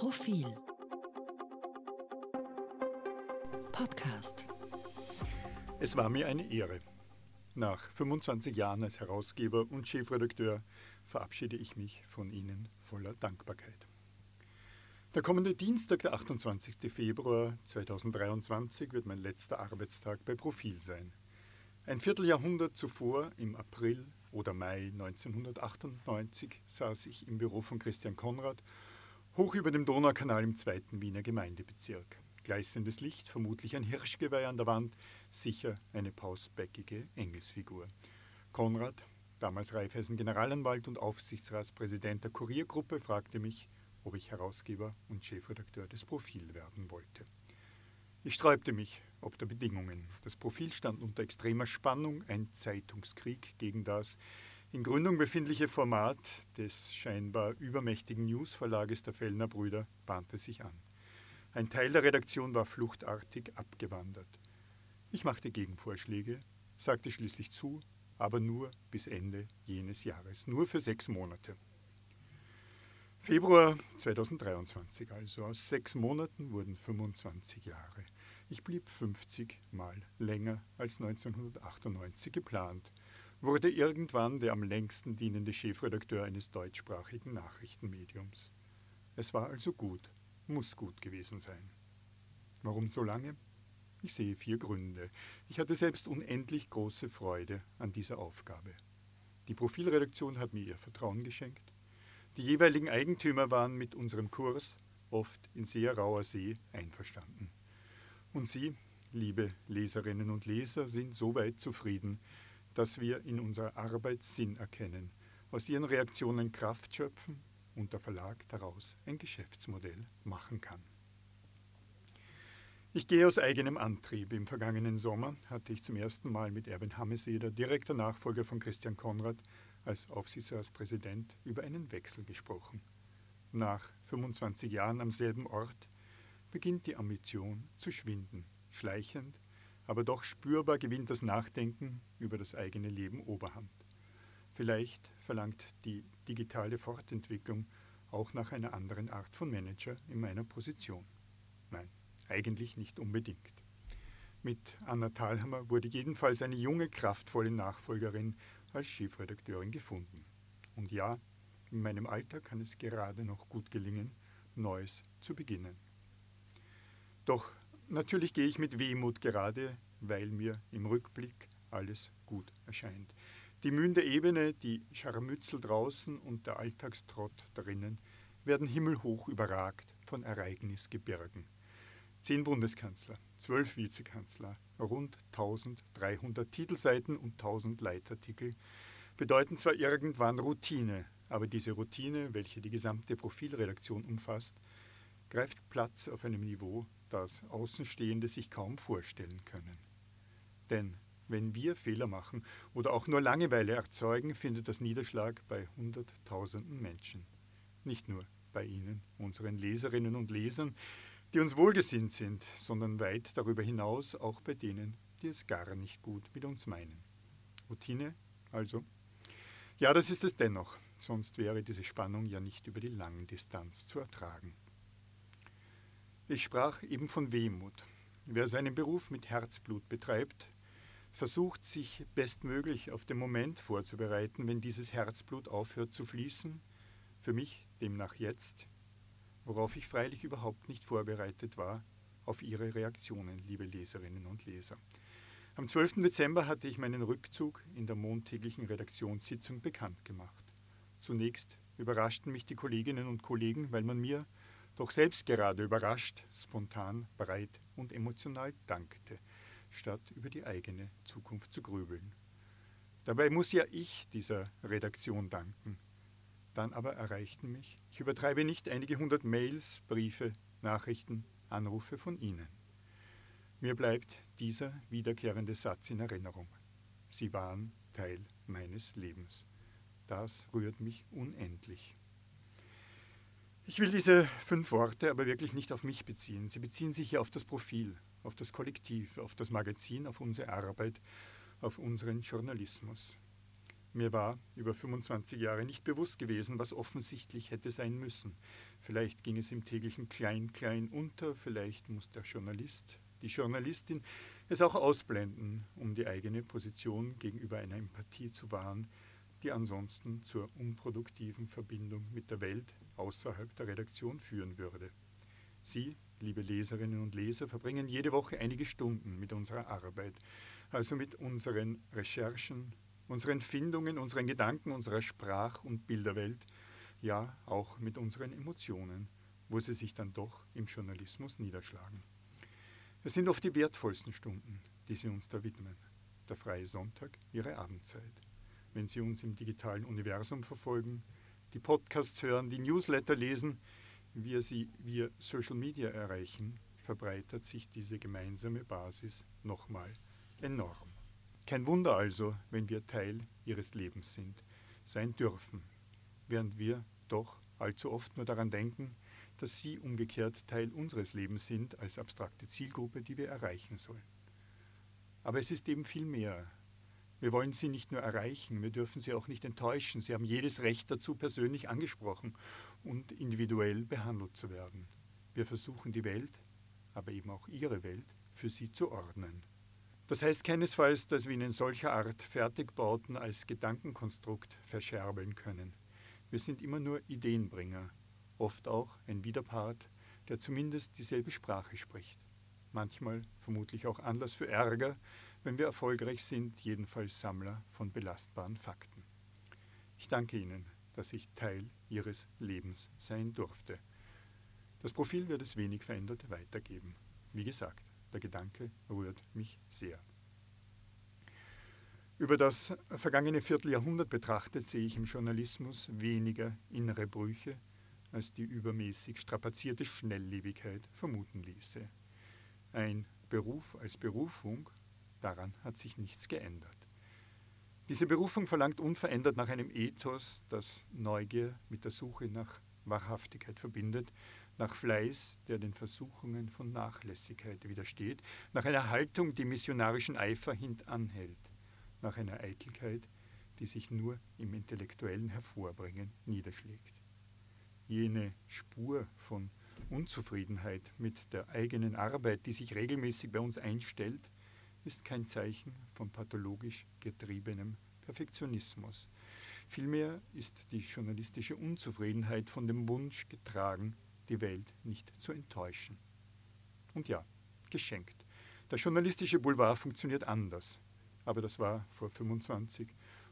Profil Podcast Es war mir eine Ehre. Nach 25 Jahren als Herausgeber und Chefredakteur verabschiede ich mich von Ihnen voller Dankbarkeit. Der kommende Dienstag, der 28. Februar 2023, wird mein letzter Arbeitstag bei Profil sein. Ein Vierteljahrhundert zuvor, im April oder Mai 1998, saß ich im Büro von Christian Konrad, hoch über dem Donaukanal im zweiten Wiener Gemeindebezirk. Gleißendes Licht, vermutlich ein Hirschgeweih an der Wand, sicher eine pausbäckige Engelsfigur. Konrad, damals Raiffeisen Generalanwalt und Aufsichtsratspräsident der Kuriergruppe, fragte mich, ob ich Herausgeber und Chefredakteur des Profil werden wollte. Ich sträubte mich ob der Bedingungen. Das Profil stand unter extremer Spannung, ein Zeitungskrieg gegen das in Gründung befindliche Format des scheinbar übermächtigen Newsverlages der Fellner Brüder bahnte sich an. Ein Teil der Redaktion war fluchtartig abgewandert. Ich machte Gegenvorschläge, sagte schließlich zu, aber nur bis Ende jenes Jahres, nur für sechs Monate. Februar 2023 also. Aus sechs Monaten wurden 25 Jahre. Ich blieb 50 Mal länger als 1998 geplant, wurde irgendwann der am längsten dienende Chefredakteur eines deutschsprachigen Nachrichtenmediums. Es war also gut, muss gut gewesen sein. Warum so lange? Ich sehe vier Gründe. Ich hatte selbst unendlich große Freude an dieser Aufgabe. Die Profilredaktion hat mir ihr Vertrauen geschenkt. Die jeweiligen Eigentümer waren mit unserem Kurs, oft in sehr rauer See, einverstanden. Und Sie, liebe Leserinnen und Leser, sind so weit zufrieden, dass wir in unserer Arbeit Sinn erkennen, aus Ihren Reaktionen Kraft schöpfen und der Verlag daraus ein Geschäftsmodell machen kann. Ich gehe aus eigenem Antrieb. Im vergangenen Sommer hatte ich zum ersten Mal mit Erwin Hameseder, direkter Nachfolger von Christian Konrad, als Aufsichtsratspräsident über einen Wechsel gesprochen. Nach 25 Jahren am selben Ort beginnt die Ambition zu schwinden. Schleichend, aber doch spürbar gewinnt das Nachdenken über das eigene Leben Oberhand. Vielleicht verlangt die digitale Fortentwicklung auch nach einer anderen Art von Manager in meiner Position. Nein, eigentlich nicht unbedingt. Mit Anna Thalhammer wurde jedenfalls eine junge, kraftvolle Nachfolgerin als Chefredakteurin gefunden. Und ja, in meinem Alter kann es gerade noch gut gelingen, Neues zu beginnen. Doch natürlich gehe ich mit Wehmut gerade, weil mir im Rückblick alles gut erscheint. Die Mühen Ebene, die Scharmützel draußen und der Alltagstrott drinnen werden himmelhoch überragt von Ereignisgebirgen. Zehn Bundeskanzler, zwölf Vizekanzler, rund 1300 Titelseiten und 1000 Leitartikel bedeuten zwar irgendwann Routine, aber diese Routine, welche die gesamte Profilredaktion umfasst, greift Platz auf einem Niveau, das Außenstehende sich kaum vorstellen können. Denn wenn wir Fehler machen oder auch nur Langeweile erzeugen, findet das Niederschlag bei Hunderttausenden Menschen. Nicht nur bei Ihnen, unseren Leserinnen und Lesern, die uns wohlgesinnt sind, sondern weit darüber hinaus auch bei denen, die es gar nicht gut mit uns meinen. Routine also? Ja, das ist es dennoch, sonst wäre diese Spannung ja nicht über die lange Distanz zu ertragen. Ich sprach eben von Wehmut. Wer seinen Beruf mit Herzblut betreibt, versucht sich bestmöglich auf den Moment vorzubereiten, wenn dieses Herzblut aufhört zu fließen, für mich demnach jetzt, worauf ich freilich überhaupt nicht vorbereitet war, auf Ihre Reaktionen, liebe Leserinnen und Leser. Am 12. Dezember hatte ich meinen Rückzug in der montäglichen Redaktionssitzung bekannt gemacht. Zunächst überraschten mich die Kolleginnen und Kollegen, weil man mir, doch selbst gerade überrascht, spontan, breit und emotional dankte, statt über die eigene Zukunft zu grübeln. Dabei muss ja ich dieser Redaktion danken. Dann aber erreichten mich, ich übertreibe nicht, einige hundert Mails, Briefe, Nachrichten, Anrufe von Ihnen. Mir bleibt dieser wiederkehrende Satz in Erinnerung. Sie waren Teil meines Lebens. Das rührt mich unendlich. Ich will diese fünf Worte aber wirklich nicht auf mich beziehen. Sie beziehen sich ja auf das Profil, auf das Kollektiv, auf das Magazin, auf unsere Arbeit, auf unseren Journalismus. Mir war über 25 Jahre nicht bewusst gewesen, was offensichtlich hätte sein müssen. Vielleicht ging es im täglichen Klein-Klein unter, vielleicht muss der Journalist, die Journalistin es auch ausblenden, um die eigene Position gegenüber einer Empathie zu wahren, die ansonsten zur unproduktiven Verbindung mit der Welt außerhalb der Redaktion führen würde. Sie, liebe Leserinnen und Leser, verbringen jede Woche einige Stunden mit unserer Arbeit, also mit unseren Recherchen, unseren Findungen, unseren Gedanken, unserer Sprach- und Bilderwelt, ja auch mit unseren Emotionen, wo sie sich dann doch im Journalismus niederschlagen. Es sind oft die wertvollsten Stunden, die Sie uns da widmen. Der freie Sonntag, Ihre Abendzeit. Wenn Sie uns im digitalen Universum verfolgen, die Podcasts hören, die Newsletter lesen, wir sie via Social Media erreichen, verbreitert sich diese gemeinsame Basis nochmal enorm. Kein Wunder also, wenn wir Teil ihres Lebens sind, sein dürfen, während wir doch allzu oft nur daran denken, dass sie umgekehrt Teil unseres Lebens sind als abstrakte Zielgruppe, die wir erreichen sollen. Aber es ist eben viel mehr. Wir wollen sie nicht nur erreichen, wir dürfen sie auch nicht enttäuschen. Sie haben jedes Recht dazu, persönlich angesprochen und individuell behandelt zu werden. Wir versuchen die Welt, aber eben auch ihre Welt, für sie zu ordnen. Das heißt keinesfalls, dass wir ihnen solcher Art Fertigbauten als Gedankenkonstrukt verscherbeln können. Wir sind immer nur Ideenbringer, oft auch ein Widerpart, der zumindest dieselbe Sprache spricht. Manchmal vermutlich auch Anlass für Ärger, wenn wir erfolgreich sind, jedenfalls Sammler von belastbaren Fakten. Ich danke Ihnen, dass ich Teil Ihres Lebens sein durfte. Das Profil wird es wenig verändert weitergeben. Wie gesagt, der Gedanke rührt mich sehr. Über das vergangene Vierteljahrhundert betrachtet sehe ich im Journalismus weniger innere Brüche, als die übermäßig strapazierte Schnelllebigkeit vermuten ließe. Ein Beruf als Berufung, daran hat sich nichts geändert. Diese Berufung verlangt unverändert nach einem Ethos, das Neugier mit der Suche nach Wahrhaftigkeit verbindet, nach Fleiß, der den Versuchungen von Nachlässigkeit widersteht, nach einer Haltung, die missionarischen Eifer hintanhält nach einer Eitelkeit, die sich nur im intellektuellen Hervorbringen niederschlägt. Jene Spur von Unzufriedenheit mit der eigenen Arbeit, die sich regelmäßig bei uns einstellt, ist kein Zeichen von pathologisch getriebenem Perfektionismus. Vielmehr ist die journalistische Unzufriedenheit von dem Wunsch getragen, die Welt nicht zu enttäuschen. Und ja, geschenkt. Der journalistische Boulevard funktioniert anders aber das war vor 25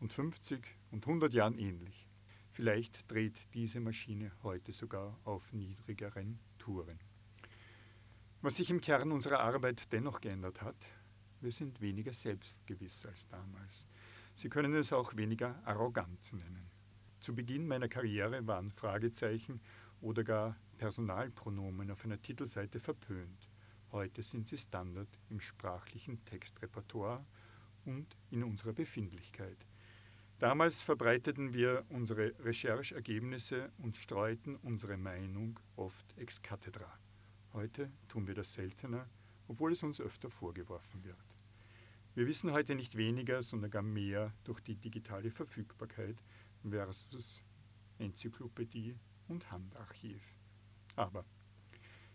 und 50 und 100 Jahren ähnlich. Vielleicht dreht diese Maschine heute sogar auf niedrigeren Touren. Was sich im Kern unserer Arbeit dennoch geändert hat, wir sind weniger selbstgewiss als damals. Sie können es auch weniger arrogant nennen. Zu Beginn meiner Karriere waren Fragezeichen oder gar Personalpronomen auf einer Titelseite verpönt. Heute sind sie Standard im sprachlichen Textrepertoire und in unserer Befindlichkeit. Damals verbreiteten wir unsere Recherchergebnisse und streuten unsere Meinung oft ex cathedra. Heute tun wir das seltener, obwohl es uns öfter vorgeworfen wird. Wir wissen heute nicht weniger, sondern gar mehr durch die digitale Verfügbarkeit versus Enzyklopädie und Handarchiv. Aber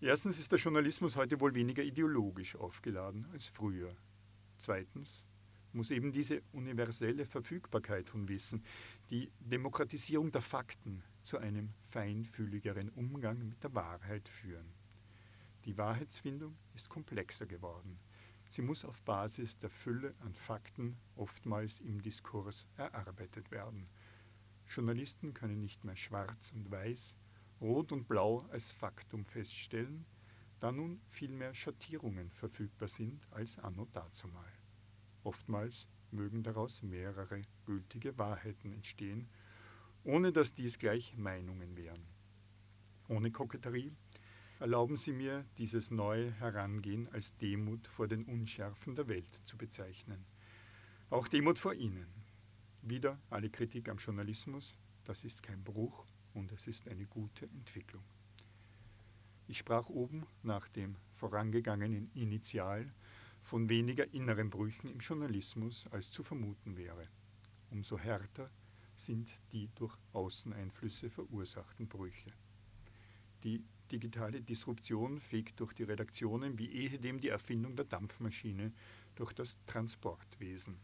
erstens ist der Journalismus heute wohl weniger ideologisch aufgeladen als früher. Zweitens muss eben diese universelle Verfügbarkeit von Wissen, die Demokratisierung der Fakten zu einem feinfühligeren Umgang mit der Wahrheit führen. Die Wahrheitsfindung ist komplexer geworden. Sie muss auf Basis der Fülle an Fakten oftmals im Diskurs erarbeitet werden. Journalisten können nicht mehr schwarz und weiß, rot und blau als Faktum feststellen, da nun vielmehr Schattierungen verfügbar sind als anno dazumal. Oftmals mögen daraus mehrere gültige Wahrheiten entstehen, ohne dass dies gleich Meinungen wären. Ohne Koketterie erlauben Sie mir, dieses neue Herangehen als Demut vor den Unschärfen der Welt zu bezeichnen. Auch Demut vor Ihnen. Wieder alle Kritik am Journalismus, das ist kein Bruch und es ist eine gute Entwicklung. Ich sprach oben nach dem vorangegangenen Initial von weniger inneren Brüchen im Journalismus als zu vermuten wäre. Umso härter sind die durch Außeneinflüsse verursachten Brüche. Die digitale Disruption fegt durch die Redaktionen wie ehedem die Erfindung der Dampfmaschine durch das Transportwesen.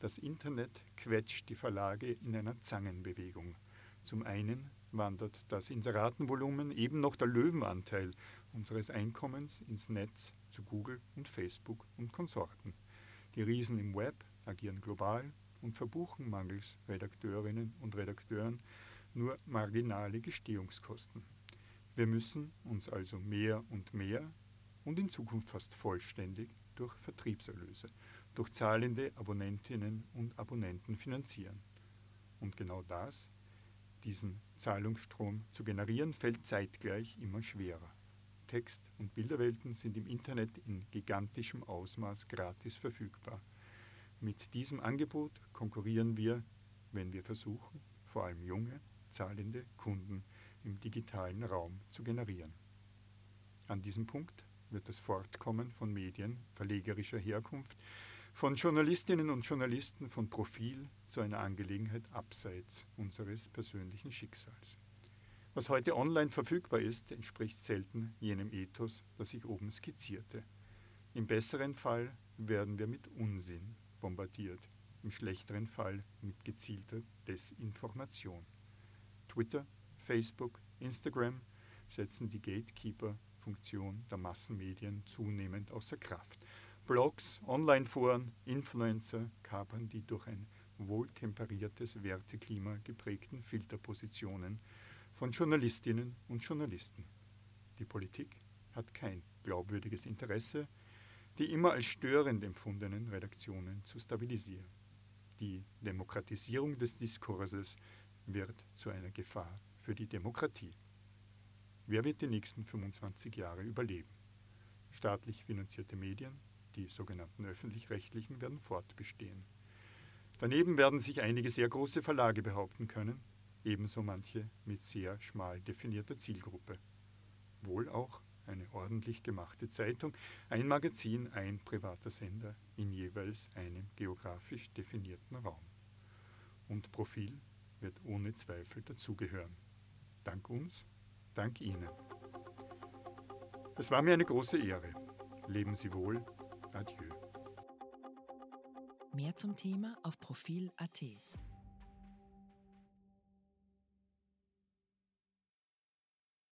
Das Internet quetscht die Verlage in einer Zangenbewegung. Zum einen wandert das Inseratenvolumen eben noch der Löwenanteil unseres Einkommens ins Netz zu Google und Facebook und Konsorten. Die Riesen im Web agieren global und verbuchen mangels Redakteurinnen und Redakteuren nur marginale Gestehungskosten. Wir müssen uns also mehr und mehr und in Zukunft fast vollständig durch Vertriebserlöse, durch zahlende Abonnentinnen und Abonnenten finanzieren. Und genau das, diesen Zahlungsstrom zu generieren, fällt zeitgleich immer schwerer. Text- und Bilderwelten sind im Internet in gigantischem Ausmaß gratis verfügbar. Mit diesem Angebot konkurrieren wir, wenn wir versuchen, vor allem junge, zahlende Kunden im digitalen Raum zu generieren. An diesem Punkt wird das Fortkommen von Medien verlegerischer Herkunft, von Journalistinnen und Journalisten von Profil zu einer Angelegenheit abseits unseres persönlichen Schicksals. Was heute online verfügbar ist, entspricht selten jenem Ethos, das ich oben skizzierte. Im besseren Fall werden wir mit Unsinn bombardiert, im schlechteren Fall mit gezielter Desinformation. Twitter, Facebook, Instagram setzen die Gatekeeper-Funktion der Massenmedien zunehmend außer Kraft. Blogs, Online-Foren, Influencer kapern die durch ein wohltemperiertes Werteklima geprägten Filterpositionen von Journalistinnen und Journalisten. Die Politik hat kein glaubwürdiges Interesse, die immer als störend empfundenen Redaktionen zu stabilisieren. Die Demokratisierung des Diskurses wird zu einer Gefahr für die Demokratie. Wer wird die nächsten 25 Jahre überleben? Staatlich finanzierte Medien, die sogenannten öffentlich-rechtlichen, werden fortbestehen. Daneben werden sich einige sehr große Verlage behaupten können, ebenso manche mit sehr schmal definierter Zielgruppe. Wohl auch eine ordentlich gemachte Zeitung, ein Magazin, ein privater Sender in jeweils einem geografisch definierten Raum. Und Profil wird ohne Zweifel dazugehören. Dank uns, dank Ihnen. Es war mir eine große Ehre. Leben Sie wohl. Adieu. Mehr zum Thema auf Profil.at.